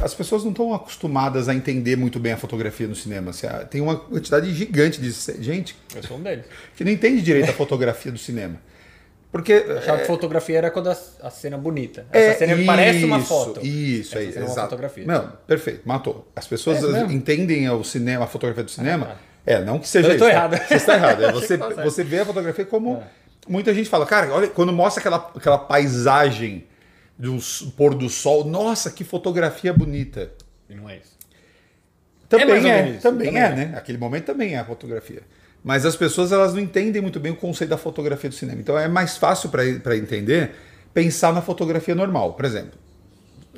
as pessoas não estão acostumadas a entender muito bem a fotografia no cinema. Assim, ah, tem uma quantidade gigante de gente Eu sou um deles. que não entende direito a fotografia do cinema. Porque. Eu achava que fotografia era quando a, a cena é bonita. Essa cena parece uma foto. É, Isso, Essa aí, cena é uma fotografia. Não, perfeito, matou. As pessoas É entendem o cinema, a fotografia do cinema. Ah, é, não que seja Eu isso, tá? errado. Você está errado. É você, certo. você vê a fotografia como. É. Muita gente fala, cara, olha, quando mostra aquela, aquela paisagem do s- pôr do sol, nossa, que fotografia bonita. E não é isso. Também é, menos isso, também, também é, é. né? Aquele momento também é a fotografia. Mas as pessoas elas não entendem muito bem o conceito da fotografia do cinema. Então é mais fácil para entender pensar na fotografia normal. Por exemplo,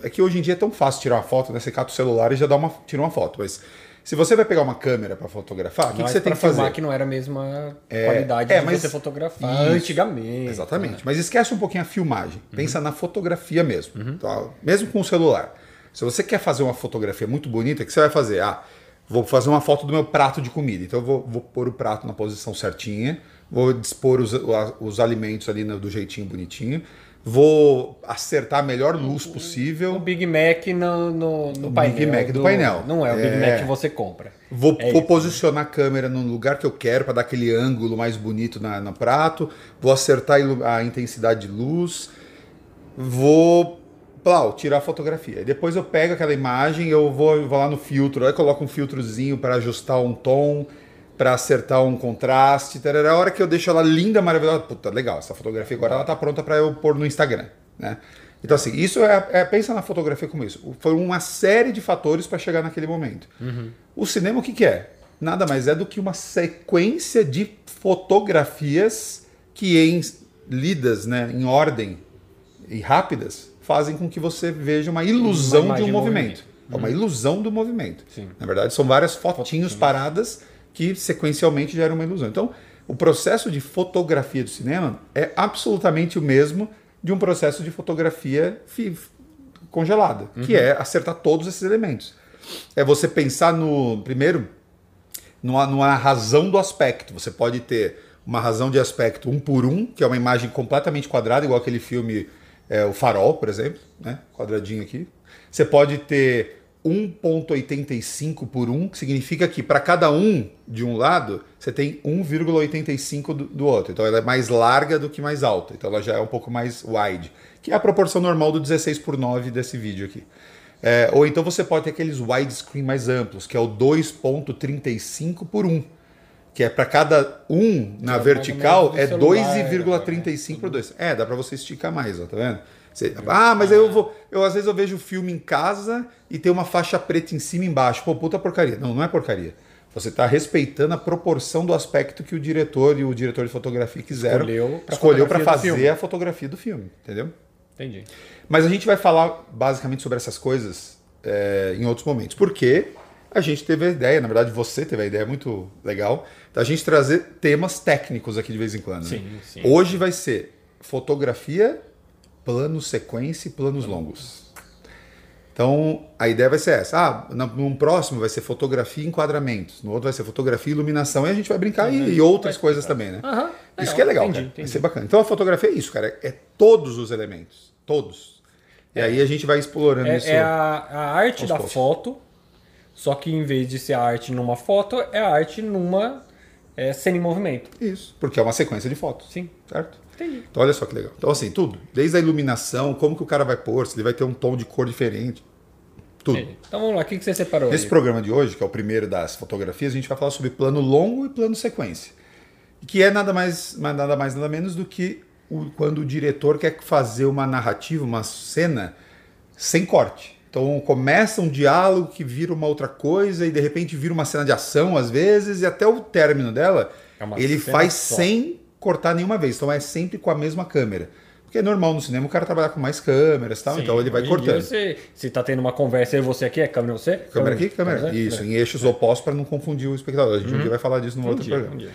é que hoje em dia é tão fácil tirar uma foto, né? Você cata o celular e já dá uma, tira uma foto. Mas se você vai pegar uma câmera para fotografar, o que, que Mas você tem que fazer? que não era a mesma É, qualidade é, de mas- você fotografar Isso. antigamente. Exatamente. Mas esquece um pouquinho a filmagem. Uhum. Pensa na fotografia mesmo. Tá? Mesmo com o celular. Se você quer fazer uma fotografia muito bonita, o que você vai fazer? Ah, vou fazer uma foto do meu prato de comida. Então eu vou, vou pôr o prato na posição certinha, vou dispor os, os alimentos ali no- do jeitinho bonitinho, vou acertar a melhor luz O possível. Big Mac no, no, no O painel. Big Mac do painel. Não é o Big É. Mac que você compra. Vou, É vou isso. posicionar a câmera no lugar que eu quero para dar aquele ângulo mais bonito na, no prato. Vou acertar a intensidade de luz. Vou plau, tirar a fotografia. Depois eu pego aquela imagem, eu vou, vou lá no filtro, aí coloco um filtrozinho para ajustar um tom, para acertar um contraste. Tarará. A hora que eu deixo ela linda, maravilhosa, puta, legal, essa fotografia agora ela tá pronta para eu pôr no Instagram, né? Então assim, isso é, é- pensa na fotografia como isso. Foi uma série de fatores para chegar naquele momento. O cinema o que, que é? Nada mais é do que uma sequência de fotografias que em lidas, né, em ordem e rápidas fazem com que você veja uma ilusão Uma de um movimento. movimento. É uma ilusão do movimento. Sim. Na verdade, são várias fotinhos paradas que sequencialmente geram uma ilusão. Então, o processo de fotografia do cinema é absolutamente o mesmo de um processo de fotografia fi- congelada, que é acertar todos esses elementos. É você pensar no primeiro numa, numa razão do aspecto. Você pode ter uma razão de aspecto um por um, que é uma imagem completamente quadrada, igual aquele filme é, O Farol, por exemplo, né? quadradinho aqui. Você pode ter 1.85 por 1, que significa que para cada um de um lado, você tem 1,85 do, do outro. Então ela é mais larga do que mais alta. Então ela já é um pouco mais wide, que é a proporção normal do 16 por 9 desse vídeo aqui. É, ou então você pode ter aqueles widescreen mais amplos, que é o 2.35 por 1. Que é para cada um na vertical é do celular, 2,35 por 2. É, dá para você esticar mais, ó, tá vendo? Você- ah, mas eu vou. Eu às vezes eu vejo o filme em casa e tem uma faixa preta em cima e embaixo. Pô, puta porcaria. Não, não é porcaria. Você está respeitando a proporção do aspecto que o diretor e o diretor de fotografia quiseram. Escolheu para fazer a fotografia do filme, entendeu? Entendi. Mas a gente vai falar basicamente sobre essas coisas é, em outros momentos. Porque a gente teve a ideia, na verdade você teve a ideia muito legal, da gente trazer temas técnicos aqui de vez em quando. né? Sim, sim. Hoje vai ser fotografia, plano sequência e planos longos. Então a ideia vai ser essa. Ah, num próximo vai ser fotografia e enquadramentos, no outro vai ser fotografia e iluminação, e a gente vai brincar e, e outras coisas também, né? Aham, Isso que é legal, entendi, cara. Vai entendi. ser bacana. Então a fotografia é isso, cara. É todos os elementos. Todos. E aí a gente vai explorando isso. É, é a, a arte da foto, só que em vez de ser a arte numa foto, é a arte numa é, cena em movimento. Isso. Porque é uma sequência de fotos. Sim. Certo? Entendi. Então olha só que legal. Então assim, tudo. Desde a iluminação, como que o cara vai pôr, se ele vai ter um tom de cor diferente. Tudo. Entendi. Então vamos lá, o que, que você separou Nesse aí? programa de hoje, que é o primeiro das fotografias, a gente vai falar sobre plano longo e plano sequência. Que é nada mais, nada mais nada menos do que o- quando o diretor quer fazer uma narrativa, uma cena sem corte. Então começa um diálogo que vira uma outra coisa e de repente vira uma cena de ação às vezes e até o término dela É ele faz só. sem cortar nenhuma vez. Então é sempre com a mesma câmera. Porque é normal no cinema o cara trabalhar com mais câmeras e tal, Sim, então ele vai cortando. Você, se tá tendo uma conversa e você aqui, é câmera você? Câmera aqui, câmera. você? Isso, É. em eixos opostos para não confundir o espectador. A gente um dia vai falar disso no Um outro dia, programa. um.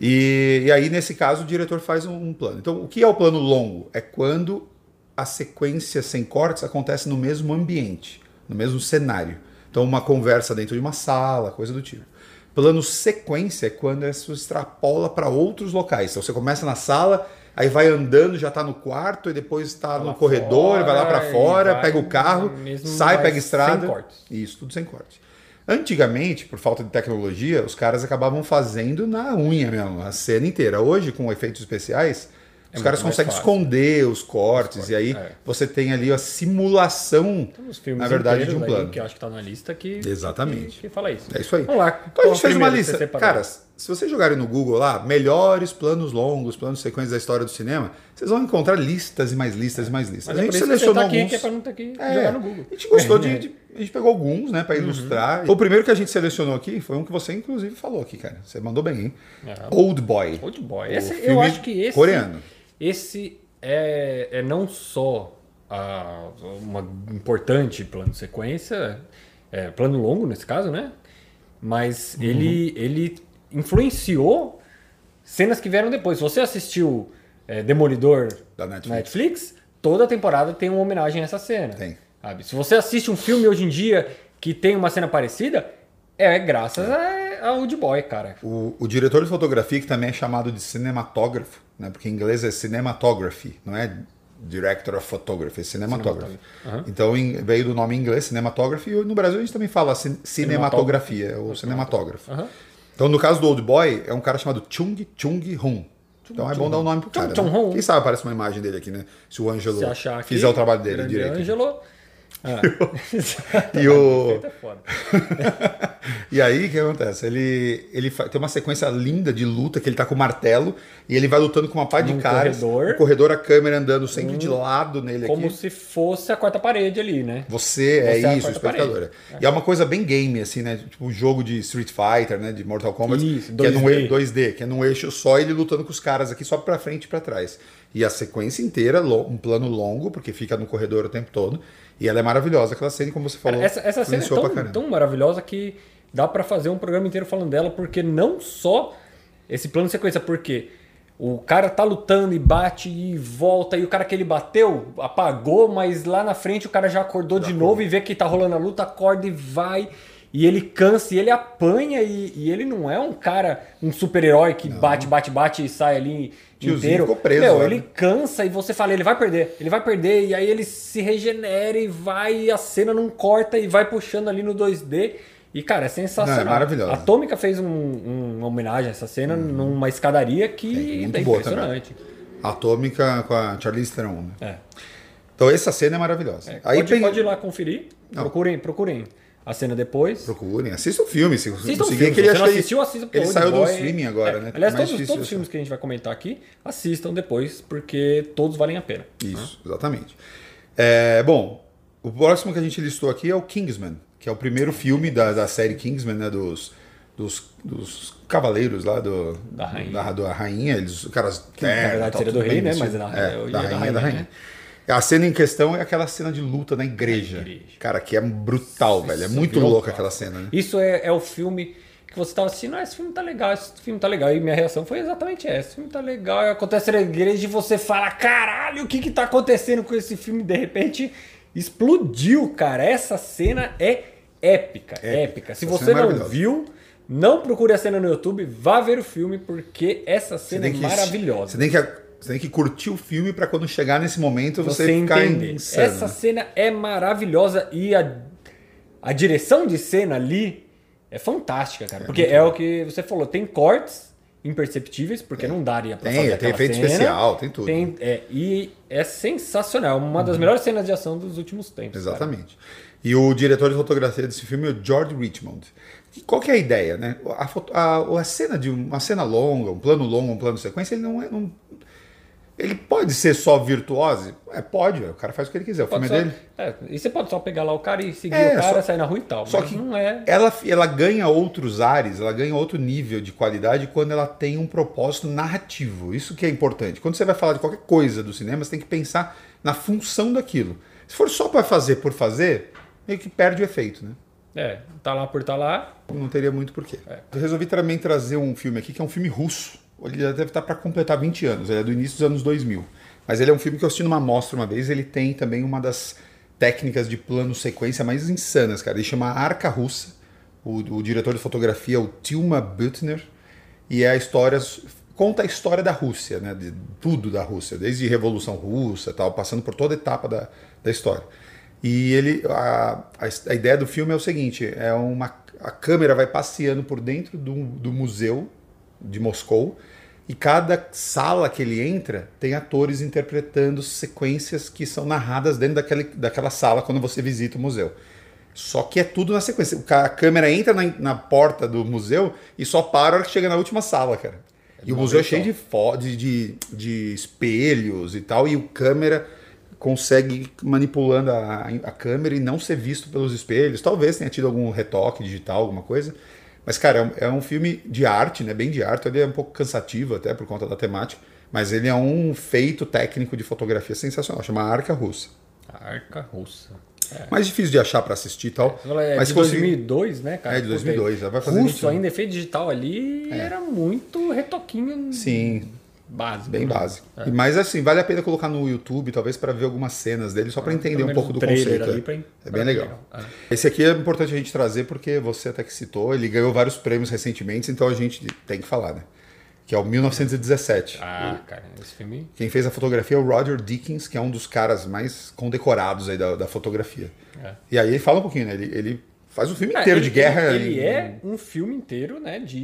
E, e aí, nesse caso, o diretor faz um, um plano. Então, o que é o plano longo? É quando a sequência sem cortes acontece no mesmo ambiente, no mesmo cenário. Então, uma conversa dentro de uma sala, coisa do tipo. Plano sequência é quando isso extrapola para outros locais. Então, você começa na sala, aí vai andando, já tá no quarto, e depois tá no corredor, fora, vai lá para fora, vai pega o carro, sai, pega estrada. sem cortes. Isso, tudo sem corte. Antigamente, por falta de tecnologia, os caras acabavam fazendo na unha mesmo, a cena inteira. Hoje, com efeitos especiais, os É caras muito mais conseguem fácil. esconder os cortes, e aí é. você tem ali a simulação, na verdade, de um inteiros aí plano. que eu acho que tá na lista que, Exatamente. que, que fala isso. É isso aí. Vamos lá. Então a gente fez uma lista. você separou? Cara, se vocês jogarem no Google lá, melhores planos longos, planos sequências da história do cinema, vocês vão encontrar listas e mais listas e mais listas. Mas a é gente você selecionou tá aqui, alguns. que é não que É, no Google. A gente gostou de, de- A gente pegou alguns, né, pra ilustrar. O primeiro que a gente selecionou aqui foi um que você, inclusive, falou aqui, cara. Você mandou bem, hein? É. Old Boy. Old Boy. Esse, eu acho que esse. coreano. Esse é, é não só a, uma importante plano de sequência, é, plano longo nesse caso, né? Mas Uhum. ele, ele influenciou cenas que vieram depois. Se você assistiu é, Demolidor Da Netflix. Netflix, toda temporada tem uma homenagem a essa cena. Tem. sabe? Se você assiste um filme hoje em dia que tem uma cena parecida, é graças a, a Old Boy, cara. O, o diretor de fotografia, que também é chamado de cinematógrafo, né? Porque em inglês é cinematography, não é director of photography, é cinematography. Então em- veio do nome em inglês, cinematography, e no Brasil a gente também fala cin- cinematografia, ou cinematógrafo. Aham. Então no caso do Old Boy, é um cara chamado Chung Chung Hun. Então é bom dar o nome pro cara. Chung né? Quem sabe aparece uma imagem dele aqui, né? Se o Ângelo fizer o trabalho dele direito. Ângelo. Ah. E o- É. E aí, o que acontece? Ele, ele tem uma sequência linda de luta que ele tá com o martelo e ele vai lutando com uma pá de caras. corredor. Hum. No corredor, a câmera andando sempre de lado nele Como aqui. se fosse a quarta parede ali, né? Você é Você é a isso, o quarta espectador. E é uma coisa bem game, assim, né? Tipo um jogo de Street Fighter, né? De Mortal Kombat. Isso, que é num 2D. eixo 2D, que é num eixo só ele lutando com os caras aqui só pra frente e pra trás. E a sequência inteira, um plano longo, porque fica no corredor o tempo todo. E ela é maravilhosa, aquela cena, como você falou. Essa, essa cena é tão, tão maravilhosa que dá pra fazer um programa inteiro falando dela, porque não só esse plano de sequência, porque o cara tá lutando e bate e volta, e o cara que ele bateu apagou, mas lá na frente o cara já acordou de novo e vê que tá rolando a luta, acorda e vai. E ele cansa e ele apanha, e, e ele não é um cara, um super-herói que bate, bate, bate e sai ali Tiozinho inteiro. ficou preso Meu, lá, ele né? cansa e você fala, ele vai perder, ele vai perder, e aí ele se regenera e vai, e a cena não corta e vai puxando ali no 2D. E, cara, é sensacional. Não, é maravilhoso. A Atômica fez um- um- uma homenagem a essa cena numa escadaria que É, muito é impressionante. Atômica com a Charlize Theron, né? É. Então essa cena é maravilhosa. É, Aí pode, tem- pode ir lá conferir. Não. Procurem, procurem a cena depois. Procurem, assistam o filme. Se o conseguir, filme. que Se ele você não que assistiu, assista Ele saiu do streaming agora, É, né? Aliás, Mais todos, todos os filmes que a gente vai comentar aqui, assistam depois, porque todos valem a pena. Isso, exatamente. É, bom, o próximo que a gente listou aqui é o Kingsman, que é o primeiro filme da, da série Kingsman, né? Dos, dos, dos cavaleiros lá do, Da rainha. Da, da rainha. Eles, os caras. na verdade seria do rei, né? Mas é, é da é da rainha, da rainha, rainha. A cena em questão é aquela cena de luta na igreja. Na igreja. Cara, que é brutal, velho. É muito virou louca aquela cena, né? Isso é, é o filme que você tava assistindo, ah, esse filme tá legal, esse filme tá legal. E minha reação foi exatamente essa. Esse filme tá legal, e acontece na igreja e você fala, caralho, o que que tá acontecendo com esse filme? De repente, explodiu, cara. Essa cena é épica, épica. Se Essa você é não viu, não procure a cena no YouTube, vá ver o filme, porque essa cena é maravilhosa. Você tem que, você tem que curtir o filme pra quando chegar nesse momento você, você ficar entender. insano. Essa cena é maravilhosa e a, a direção de cena ali é fantástica, cara. porque é o que você falou, tem cortes imperceptíveis, porque não daria pra Tem, fazer tem efeito cena. especial, tem tudo. Tem, é, e é sensacional, uma das melhores cenas de ação dos últimos tempos. cara. Exatamente. E o diretor de fotografia desse filme é o George Richmond. E Qual que é a ideia, né? A, foto- a- a cena de um- uma cena longa, um plano longo, um plano sequência, ele não é. não- ele pode ser só virtuose? É, pode, o cara faz o que ele quiser. O Pode filme é só- dele. é, e você pode só pegar lá o cara e seguir É, o cara, só- sair na rua e tal. Só que não é. ela, ela ganha outros ares, ela ganha outro nível de qualidade quando ela tem um propósito narrativo. Isso que é importante. Quando você vai falar de qualquer coisa do cinema, você tem que pensar na função daquilo. Se for só para fazer por fazer, meio que perde o efeito, né? É, tá lá por tá lá. Não teria muito porquê. É. Eu resolvi também trazer um filme aqui que é um filme russo. Ele já deve estar para completar 20 anos, ele é do início dos anos 2000. Mas ele é um filme que eu assisti numa mostra uma vez, ele tem também uma das técnicas de plano sequência mais insanas, cara. Ele chama Arca Russa. O, o diretor de fotografia é o Tilma Butner. E é a história conta a história da Rússia, né? De tudo da Rússia, desde a Revolução Russa, tal, passando por toda etapa da, da história. E ele, a, a, a ideia do filme é o seguinte: é uma a câmera vai passeando por dentro do, do museu de Moscou e cada sala que ele entra tem atores interpretando sequências que são narradas dentro daquele, daquela sala quando você visita o museu. Só que é tudo na sequência. A câmera entra na, na porta do museu e só para a hora que chega na última sala, cara. É e o museu é cheio de, de, de, de espelhos e tal, e o câmera consegue ir manipulando a, a câmera e não ser visto pelos espelhos. Talvez tenha tido algum retoque digital, alguma coisa. Mas, cara, é um, é um filme de arte, né? Bem de arte. Ele é um pouco cansativo até por conta da temática. Mas ele é um feito técnico de fotografia sensacional. Chama Arca Russa. Arca Russa. É. Mais difícil de achar para assistir e tal. É, mas de consegui... 2002, né, cara? É, de 2002. Vai fazer Russo, ainda efeito digital ali, é. era muito retoquinho. Sim. Básico. Bem né? básico. É. E, mas assim, vale a pena colocar no YouTube, talvez, para ver algumas cenas dele, só para é, entender um pouco do conceito. É. Pra... é bem legal. legal. É. Esse aqui é importante a gente trazer porque você até que citou, ele ganhou vários prêmios recentemente, então a gente tem que falar, né? Que é o 1917. Ah, cara, esse filme. Quem fez a fotografia é o Roger Dickens, que é um dos caras mais condecorados aí da, da fotografia. É. E aí ele fala um pouquinho, né? Ele, ele faz um filme inteiro ele, de guerra. Ele, ele é um filme inteiro, né? De.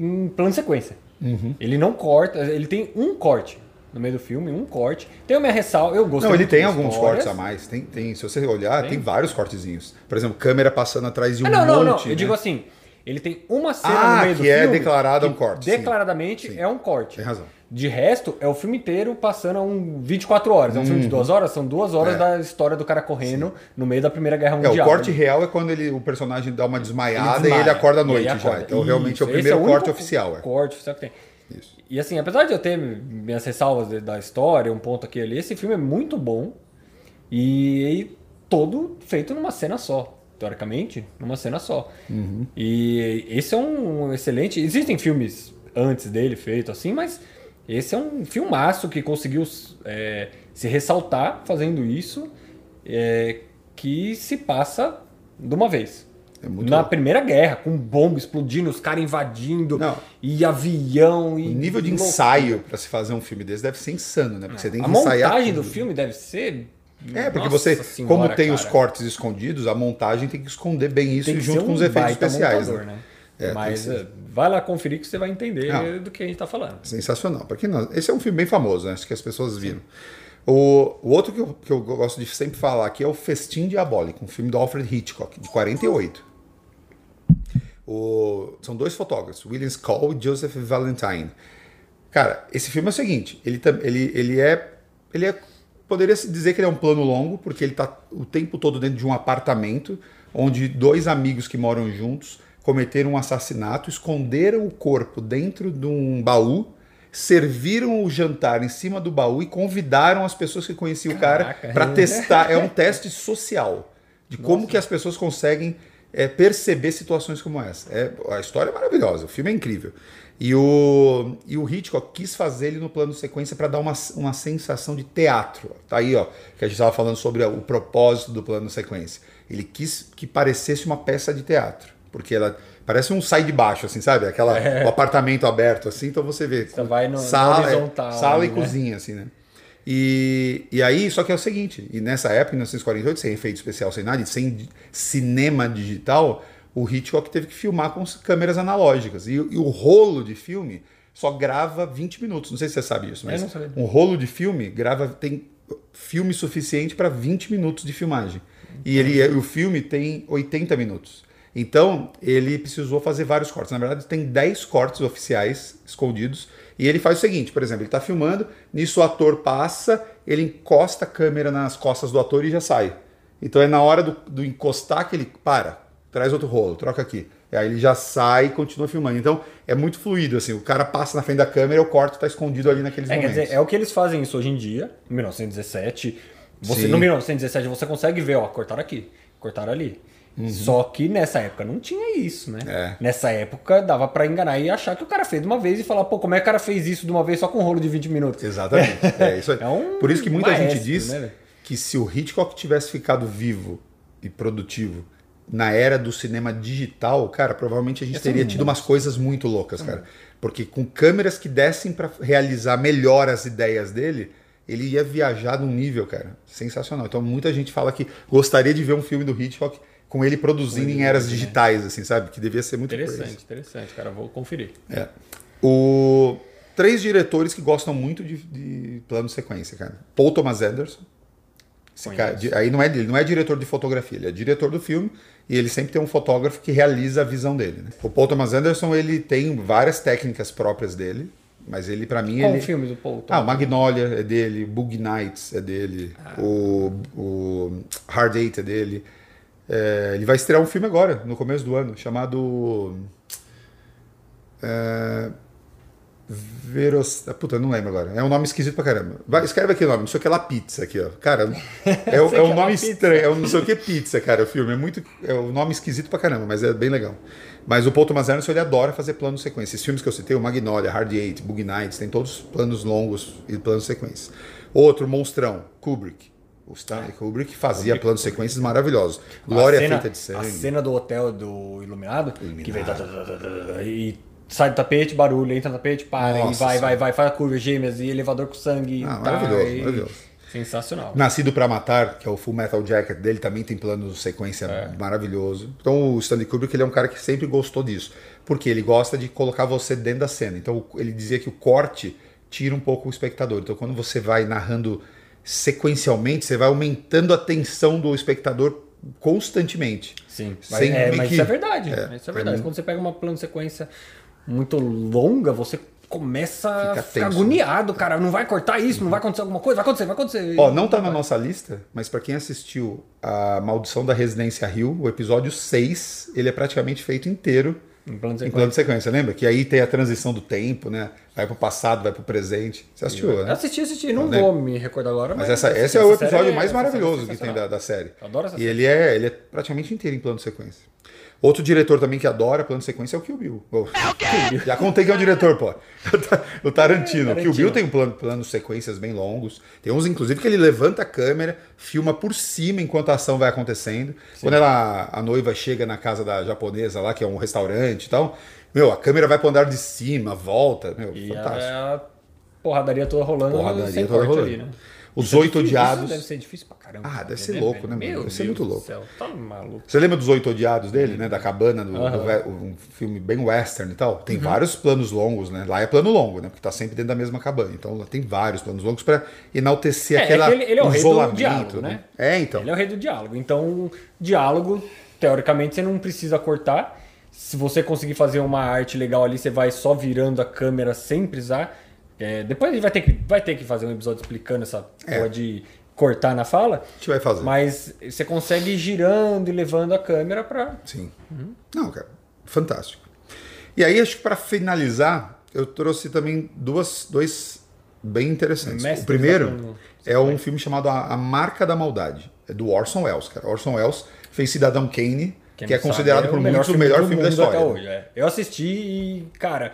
em plano de sequência. Uhum. Ele não corta, ele tem um corte no meio do filme, um corte. Tem uma ressalva, eu gostei Não, ele tem alguns cortes a mais. Tem, tem, se você olhar, tem? tem? vários cortezinhos. Por exemplo, câmera passando atrás de um ah, não, monte. Não, não, eu né? digo assim, ele tem uma cena ah, no meio do filme. que é declarado um corte. Declaradamente sim. é um corte. Tem razão. De resto, é o filme inteiro passando a um 24 horas. É um uhum. filme de duas horas, são duas horas é. da história do cara correndo Sim. no meio da Primeira Guerra Mundial. É, o corte né? real é quando ele, o personagem dá uma desmaiada ele e ele acorda à noite acorda. já. Então Isso. realmente é o primeiro é o corte oficial. É. Corte oficial que tem. Isso. E assim, apesar de eu ter minhas ressalvas da história, um ponto aqui e ali, esse filme é muito bom e, e todo feito numa cena só teoricamente, numa cena só. Uhum. E esse é um excelente. Existem filmes antes dele feito assim, mas esse é um filmaço que conseguiu é, se ressaltar fazendo isso, é, que se passa de uma vez. É Na louco. Primeira Guerra, com bomba explodindo, os caras invadindo, Não. e avião. E o nível de ensaio para se fazer um filme desse deve ser insano, né? Porque você tem que a ensaiar. A montagem do filme deve ser é, porque Nossa você, senhora, como tem cara. os cortes escondidos, a montagem tem que esconder bem isso junto um com os efeitos especiais. Montador, né? É, Mas eh, vai lá conferir que você vai entender não, do que a gente está falando. Sensacional. Porque não, esse é um filme bem famoso, né? acho que as pessoas viram. O, o, outro que eu, que eu gosto de sempre falar aqui é o Festim Diabólico, um filme do Alfred Hitchcock, de 48. O, são dois fotógrafos, William Skoll e Joseph Valentine. Cara, esse filme é o seguinte, ele, ele, ele é ele é poderia se dizer que ele é um plano longo, porque ele está o tempo todo dentro de um apartamento, onde dois amigos que moram juntos cometeram um assassinato, esconderam o corpo dentro de um baú, serviram o jantar em cima do baú e convidaram as pessoas que conheciam Caraca. o cara para testar. É um teste social de Nossa. como que as pessoas conseguem é, perceber situações como essa. É, a história é maravilhosa, o filme é incrível. E o, e o Hitchcock quis fazer ele no plano sequência para dar uma, uma sensação de teatro. Tá aí, ó, que a gente estava falando sobre o propósito do plano sequência. Ele quis que parecesse uma peça de teatro, porque ela parece um sai de baixo, assim, sabe? Aquela é. o apartamento aberto, assim. Então você vê você vai no, sala, no horizontal, sala e né? cozinha, assim, né? E, e aí, só que é o seguinte, e nessa época, em 1948, sem efeito especial, sem nada, sem cinema digital, o Hitchcock teve que filmar com câmeras analógicas. E, e, o rolo de filme só grava 20 minutos. Não sei se você sabe isso, mas um rolo de filme grava tem filme suficiente para 20 minutos de filmagem. E ele, o filme tem 80 minutos. Então, ele precisou fazer vários cortes. Na verdade, tem 10 cortes oficiais escondidos. E ele faz o seguinte, por exemplo, ele está filmando, nisso o ator passa, ele encosta a câmera nas costas do ator e já sai. Então é na hora do, do encostar que ele para, traz outro rolo, troca aqui. E aí ele já sai e continua filmando. Então é muito fluido, assim. O cara passa na frente da câmera e o corte está escondido ali naqueles é, momentos. Quer dizer, é o que eles fazem isso hoje em dia, em 1917. Você, no 1917 você consegue ver, ó, cortaram aqui, cortaram ali. Uhum. Só que nessa época não tinha isso, né? É. Nessa época dava para enganar e achar que o cara fez de uma vez e falar, pô, como é que o cara fez isso de uma vez só com um rolo de 20 minutos? Exatamente. É, isso é um Por isso que muita maestro, gente diz né? que se o Hitchcock tivesse ficado vivo e produtivo na era do cinema digital, cara, provavelmente a gente ser teria tido umas coisas muito loucas, cara. Porque com câmeras que dessem pra realizar melhor as ideias dele, ele ia viajar num nível, cara, sensacional. Então muita gente fala que gostaria de ver um filme do Hitchcock com ele produzindo em eras digitais, assim, sabe? Que devia ser muito Interessante, interessante, cara. Vou conferir. É. O... Três diretores que gostam muito de, de plano sequência, cara. Paul Thomas Anderson. Cara, aí não é, ele não é diretor de fotografia, ele é diretor do filme e ele sempre tem um fotógrafo que realiza a visão dele. Né? O Paul Thomas Anderson ele tem várias técnicas próprias dele, mas ele para mim Qual ele o filme do Paul? ah, o Magnolia é dele, Boogie Nights é dele, Ah. o, o Hard Eight é dele. É, ele vai estrear um filme agora, no começo do ano, chamado. É, Veros. ah, Puta, não lembro agora. É um nome esquisito pra caramba. Vai, escreve aqui o nome, não sei o que lá pizza aqui, ó. Cara, é, é um é nome lá pizza. estranho, é um não sei o que pizza, cara, o filme. É muito. É um nome esquisito pra caramba, mas é bem legal. Mas o Paul Thomas Anderson ele adora fazer plano sequência. Esses filmes que eu citei, o Magnolia, Hard Eight, Boogie Nights, tem todos planos longos e planos sequências. Outro, Monstrão, Kubrick. O Stanley Kubrick fazia planos sequências maravilhosos. Glória cena, feita de sangue. A cena do hotel do Iluminado, que vem tá, tá, tá, e sai do tapete, barulho, entra no tapete, para, Nossa e vai, vai, vai, faz a curva gêmeas e elevador com sangue. Ah, tá, maravilhoso, e- maravilhoso. Sensacional. Nascido pra Matar, que é o Full Metal Jacket dele, também tem plano de sequência É. maravilhoso. Então o Stanley Kubrick ele é um cara que sempre gostou disso, porque ele gosta de colocar você dentro da cena. Então ele dizia que o corte tira um pouco o espectador. Então quando você vai narrando sequencialmente, você vai aumentando a tensão do espectador constantemente. Sim, Sem mas, é, mas que- isso é verdade. É, isso é verdade. mim- Quando você pega uma plano de sequência muito longa, você começa Fica a ficar tenso. agoniado, cara. Não vai cortar isso, não vai acontecer alguma coisa, vai acontecer, vai acontecer. Ó, não tá na nossa lista, mas pra quem assistiu a Maldição da Residência Hill, o episódio 6, ele é praticamente feito inteiro Em plano de em sequência. plano de sequência, lembra? Que aí tem a transição do tempo, né? Vai pro passado, vai pro presente. Você assistiu, Eu né? Assisti, assisti. Não Né? vou me recordar agora, mas. Mas essa, esse é o episódio mais é maravilhoso que tem da, da série. Eu adoro essa E série. ele é, ele é praticamente inteiro em plano de sequência. Outro diretor também que adora plano de sequência é o Kill Bill. Oh, Já contei que é o diretor, pô. O Tarantino. O Kill. Bill tem um plano, plano de sequências bem longos. Tem uns, inclusive, que ele levanta a câmera, filma por cima enquanto a ação vai acontecendo. Quando ela, a noiva chega na casa da japonesa lá, que é um restaurante e tal, meu, a câmera vai pro andar de cima, volta. Meu, E fantástico. é a porradaria toda rolando Porradaria sem toda corte rolando. ali, né? Os Isso é Oito difícil, Odiados. Deve ser difícil pra caramba. Ah, deve ser louco, né, mano? Meu Deve ser Deus muito louco. céu, Tá maluco. Você lembra dos Oito Odiados dele, né? Da cabana, do, Aham. do um filme bem western e tal? Tem vários planos longos, né? Lá é plano longo, né? Porque tá sempre dentro da mesma cabana. Então lá tem vários planos longos pra enaltecer É, é aquela que ele- ele é o rei do diálogo, né? É, então. Ele é o rei do diálogo. Então, diálogo, teoricamente, você não precisa cortar. Se você conseguir fazer uma arte legal ali, você vai só virando a câmera sem precisar. É, depois a gente vai ter, que, vai ter que fazer um episódio explicando essa É. porra de cortar na fala. A gente vai fazer. Mas você consegue ir girando e levando a câmera pra. Sim. Uhum. Não, cara, fantástico. E aí, acho que para finalizar, eu trouxe também duas, dois bem interessantes. Mestres o primeiro é um filme chamado A Marca da Maldade. É do Orson Welles, cara. Orson Welles fez Cidadão Kane, Quem que é considerado por muitos o melhor do filme da história. Até hoje, é. Eu assisti e, cara,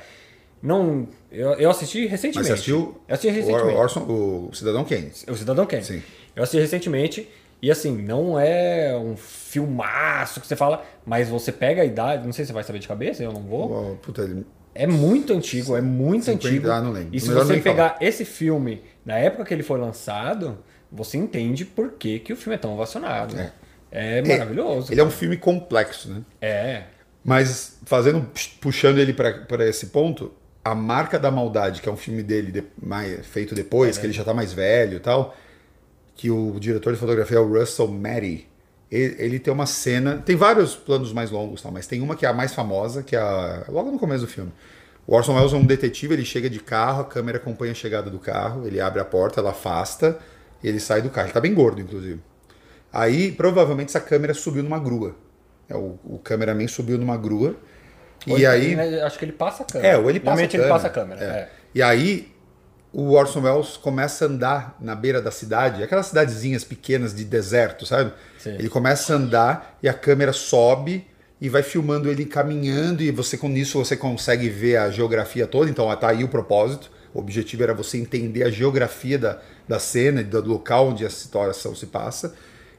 não. Eu, eu assisti recentemente. Mas você assistiu Eu assisti o, recentemente. Orson, o Cidadão Kane? O Cidadão Kane. Sim. Eu assisti recentemente e assim, não é um filmaço que você fala, mas você pega a idade, não sei se você vai saber de cabeça, eu não vou. Oh, puta, ele- É muito antigo, é muito 50, antigo. ah, não lembro. E se você pegar esse filme na época que ele foi lançado, você entende por que, que o filme é tão ovacionado. É. É, maravilhoso. Ele é um filme complexo, né? É. Mas fazendo, puxando ele para esse ponto, a marca da maldade, que é um filme dele de- mais, feito depois, que ele já tá mais velho e tal, que o diretor de fotografia é o Russell Matty. Ele, ele tem uma cena, tem vários planos mais longos, tal, mas tem uma que é a mais famosa, que é a, logo no começo do filme. O Orson Welles é um detetive, ele chega de carro, a câmera acompanha a chegada do carro, ele abre a porta, ela afasta, ele sai do carro. Ele tá bem gordo, inclusive. Aí, provavelmente, essa câmera subiu numa grua. É, o, o cameraman subiu numa grua. Ou e ele- aí. né, Acho que ele passa a câmera. É, ou ele passa a câmera. passa a câmera. É. é. E aí o Orson Welles começa a andar na beira da cidade, aquelas cidadezinhas pequenas de deserto, sabe? Sim. Ele começa a andar e a câmera sobe e vai filmando ele caminhando e você com isso você consegue ver a geografia toda, então tá aí o propósito. O objetivo era você entender a geografia da, da cena, do local onde a situação se passa.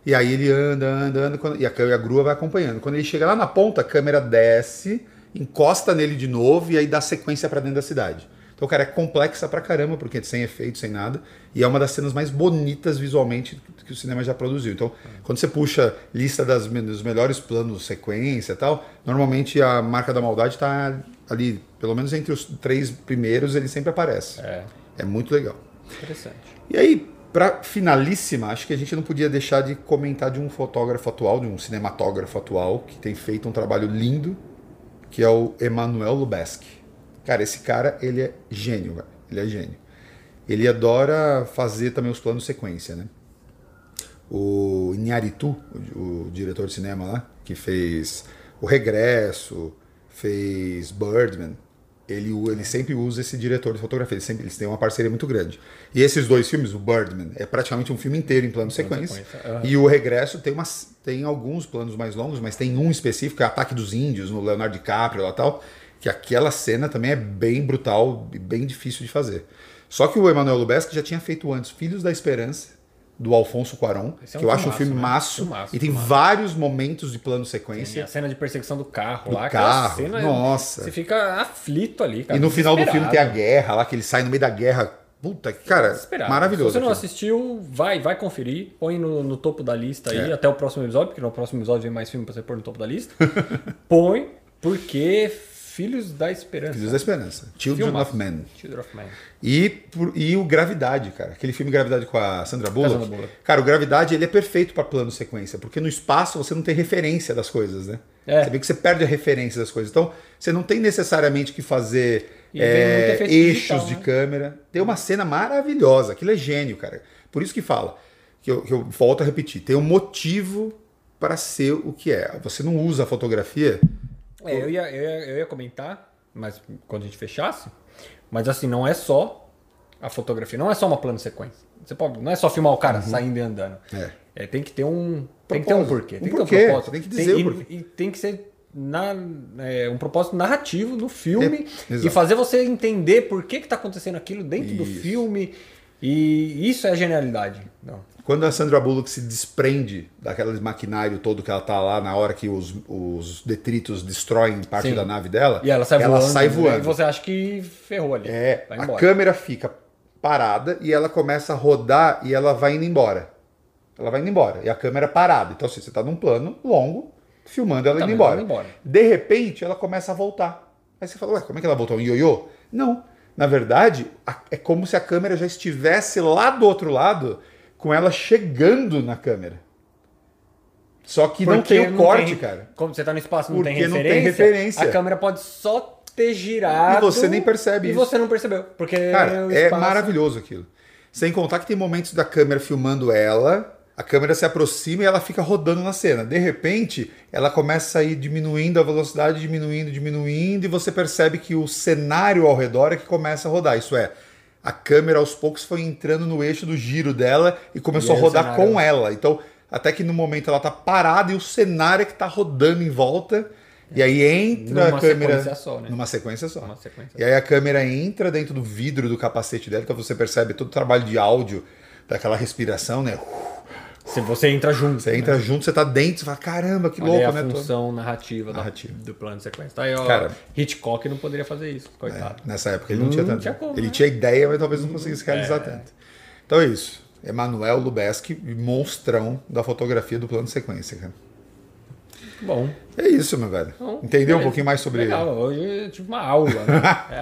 E aí ele anda, anda, anda, e a, e a grua vai acompanhando. Quando ele chega lá na ponta, a câmera desce, encosta nele de novo e aí dá sequência pra dentro da cidade. Então, cara, é complexa pra caramba, porque é sem efeito, sem nada. E é uma das cenas mais bonitas visualmente que o cinema já produziu. Então, quando você puxa lista das, dos melhores planos, sequência e tal, normalmente a marca da maldade tá ali, pelo menos entre os três primeiros, ele sempre aparece. É, É muito legal. interessante. E aí, pra finalíssima, acho que a gente não podia deixar de comentar de um fotógrafo atual, de um cinematógrafo atual, que tem feito um trabalho lindo, que é o Emmanuel Lubezki. Cara, esse cara, ele é gênio. Ele é gênio. Ele adora fazer também os planos sequência, né? O Inharitu, o, o diretor de cinema lá, que fez O Regresso, fez Birdman, ele, ele sempre usa esse diretor de fotografia, eles, sempre, eles têm uma parceria muito grande. E esses dois filmes, o Birdman, é praticamente um filme inteiro em plano sequência. aham. E o Regresso tem, umas, tem alguns planos mais longos, mas tem um específico, que é Ataque dos Índios, no Leonardo DiCaprio e tal, que aquela cena também é bem brutal e bem difícil de fazer. Só que o Emmanuel Lubezki já tinha feito antes Filhos da Esperança, do Alfonso Cuarón, é que um eu acho um filme né? maço, Filmaço, e tem filmaço. vários momentos de plano Tem sequência. a cena de perseguição do carro Do lá, carro, cena, nossa. Você fica aflito ali, cara. E no final do filme tem a guerra lá, que ele sai no meio da guerra. Puta, que cara, maravilhoso. Se você não assistiu, vai, vai conferir. Põe no, no topo da lista aí É. até o próximo episódio, porque no próximo episódio vem mais filme pra você pôr no topo da lista. Põe, porque Filhos da Esperança. Filhos da Esperança. Children Filmaço. of Men. Children of Man. E, por- e o Gravidade, cara. Aquele filme Gravidade com a Sandra Bullock. Sandra Bullock. Cara, o Gravidade ele é perfeito para plano sequência, porque no espaço você não tem referência das coisas, né? É. Você vê que você perde a referência das coisas. Então, você não tem necessariamente que fazer é, eixos digital, de né? câmera. Tem uma cena maravilhosa. Aquilo é gênio, cara. Por isso que fala, que eu, que eu volto a repetir, tem um motivo para ser o que é. Você não usa a fotografia É, eu ia, eu, ia, eu ia comentar, mas quando a gente fechasse. Mas assim, não é só a fotografia, não é só uma plano sequência. Você pode, não é só filmar o cara saindo e andando. É. É, tem que ter um. Tem que ter um Propósito. porquê. Um Tem que porquê, ter um propósito. tem que dizer o e- porquê. E, tem que ser na, é, um propósito narrativo no filme É, e fazer você entender por que está acontecendo aquilo dentro do Isso. filme. E isso é a genialidade. Não. Quando a Sandra Bullock se desprende daquele maquinário todo que ela tá lá na hora que os, os detritos destroem parte Sim. da nave dela, E ela sai voando. sai voando. E você acha que ferrou ali. É, a câmera fica parada e ela começa a rodar e ela vai indo embora. Ela vai indo embora. E a câmera parada. Então, assim, você tá num plano longo, filmando ela Tá, indo mas embora. ela embora. De repente, ela começa a voltar. Aí você fala, ué, como é que ela voltou? Um ioiô? Não. Na verdade, é como se a câmera já estivesse lá do outro lado, com ela chegando na câmera. Só que não Porque tem o corte, tem- cara. Como você tá no espaço, não tem não referência. tem referência. A câmera pode só ter girado. E você nem percebe E isso. você não percebeu. Porque Cara, é espaço- maravilhoso aquilo. Sem contar que tem momentos da câmera filmando ela, a câmera se aproxima e ela fica rodando na cena. De repente, ela começa a ir diminuindo a velocidade, diminuindo, diminuindo, e você percebe que o cenário ao redor é que começa a rodar. Isso é, a câmera aos poucos foi entrando no eixo do giro dela e começou E a rodar com ela. Então, até que no momento ela tá parada e o cenário é que tá rodando em volta. E aí entra Numa a câmera sequência só, né? numa sequência só. Uma sequência. E aí a câmera entra dentro do vidro do capacete dela, então você percebe todo o trabalho de áudio, daquela respiração, né? Se você entra junto. Você entra junto, você tá dentro, você fala, caramba, que Olha louco, a né? função narrativa, da- Narrativa. do plano de sequência. Tá aí, ó, Cara. Hitchcock não poderia fazer isso, coitado. Nessa época ele não, tinha tanto. tinha como, ele né? tinha ideia, mas talvez não conseguisse realizar É. tanto. Então é isso. Emanuel Lubezki, monstrão da fotografia do plano de sequência, cara. Bom. É isso, meu velho. Então, Entendeu um beleza. pouquinho mais sobre Legal, hoje eu tive uma aula. Né?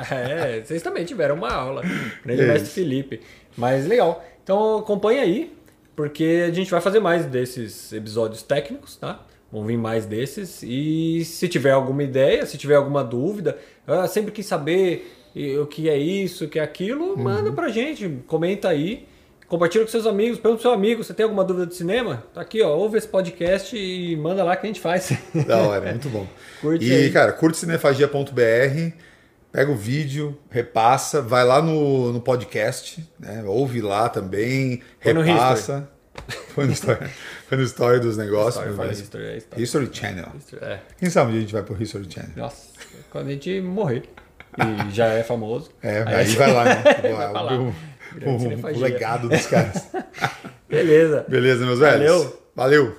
é, vocês também tiveram uma aula. Grande É mestre. Felipe. Mas legal. Então acompanha aí, porque a gente vai fazer mais desses episódios técnicos, tá? Vão vir mais desses. E se tiver alguma ideia, se tiver alguma dúvida, ah, sempre quis saber o que é isso, o que é aquilo, Uhum. manda pra gente, comenta aí. Compartilha com seus amigos, pergunta pro seu amigo, você tem alguma dúvida de cinema? Tá aqui, ó, ouve esse podcast e manda lá que a gente faz. Da hora, muito bom. Curte e, aí. cara, curte cinefagia.br, pega o vídeo, repassa, vai lá no, no podcast, né? Ouve lá também, Foi repassa. Foi no story. Foi no story dos negócios. Fala velho. history, é. History Channel. É. Quem sabe a gente vai pro History Channel? Nossa, quando a gente morrer e já é famoso. É, aí, vai lá, né? Vai pra lá. o, o- o cinefagia. legado dos caras. Beleza. Beleza, meus velhos? Valeu. Valeu!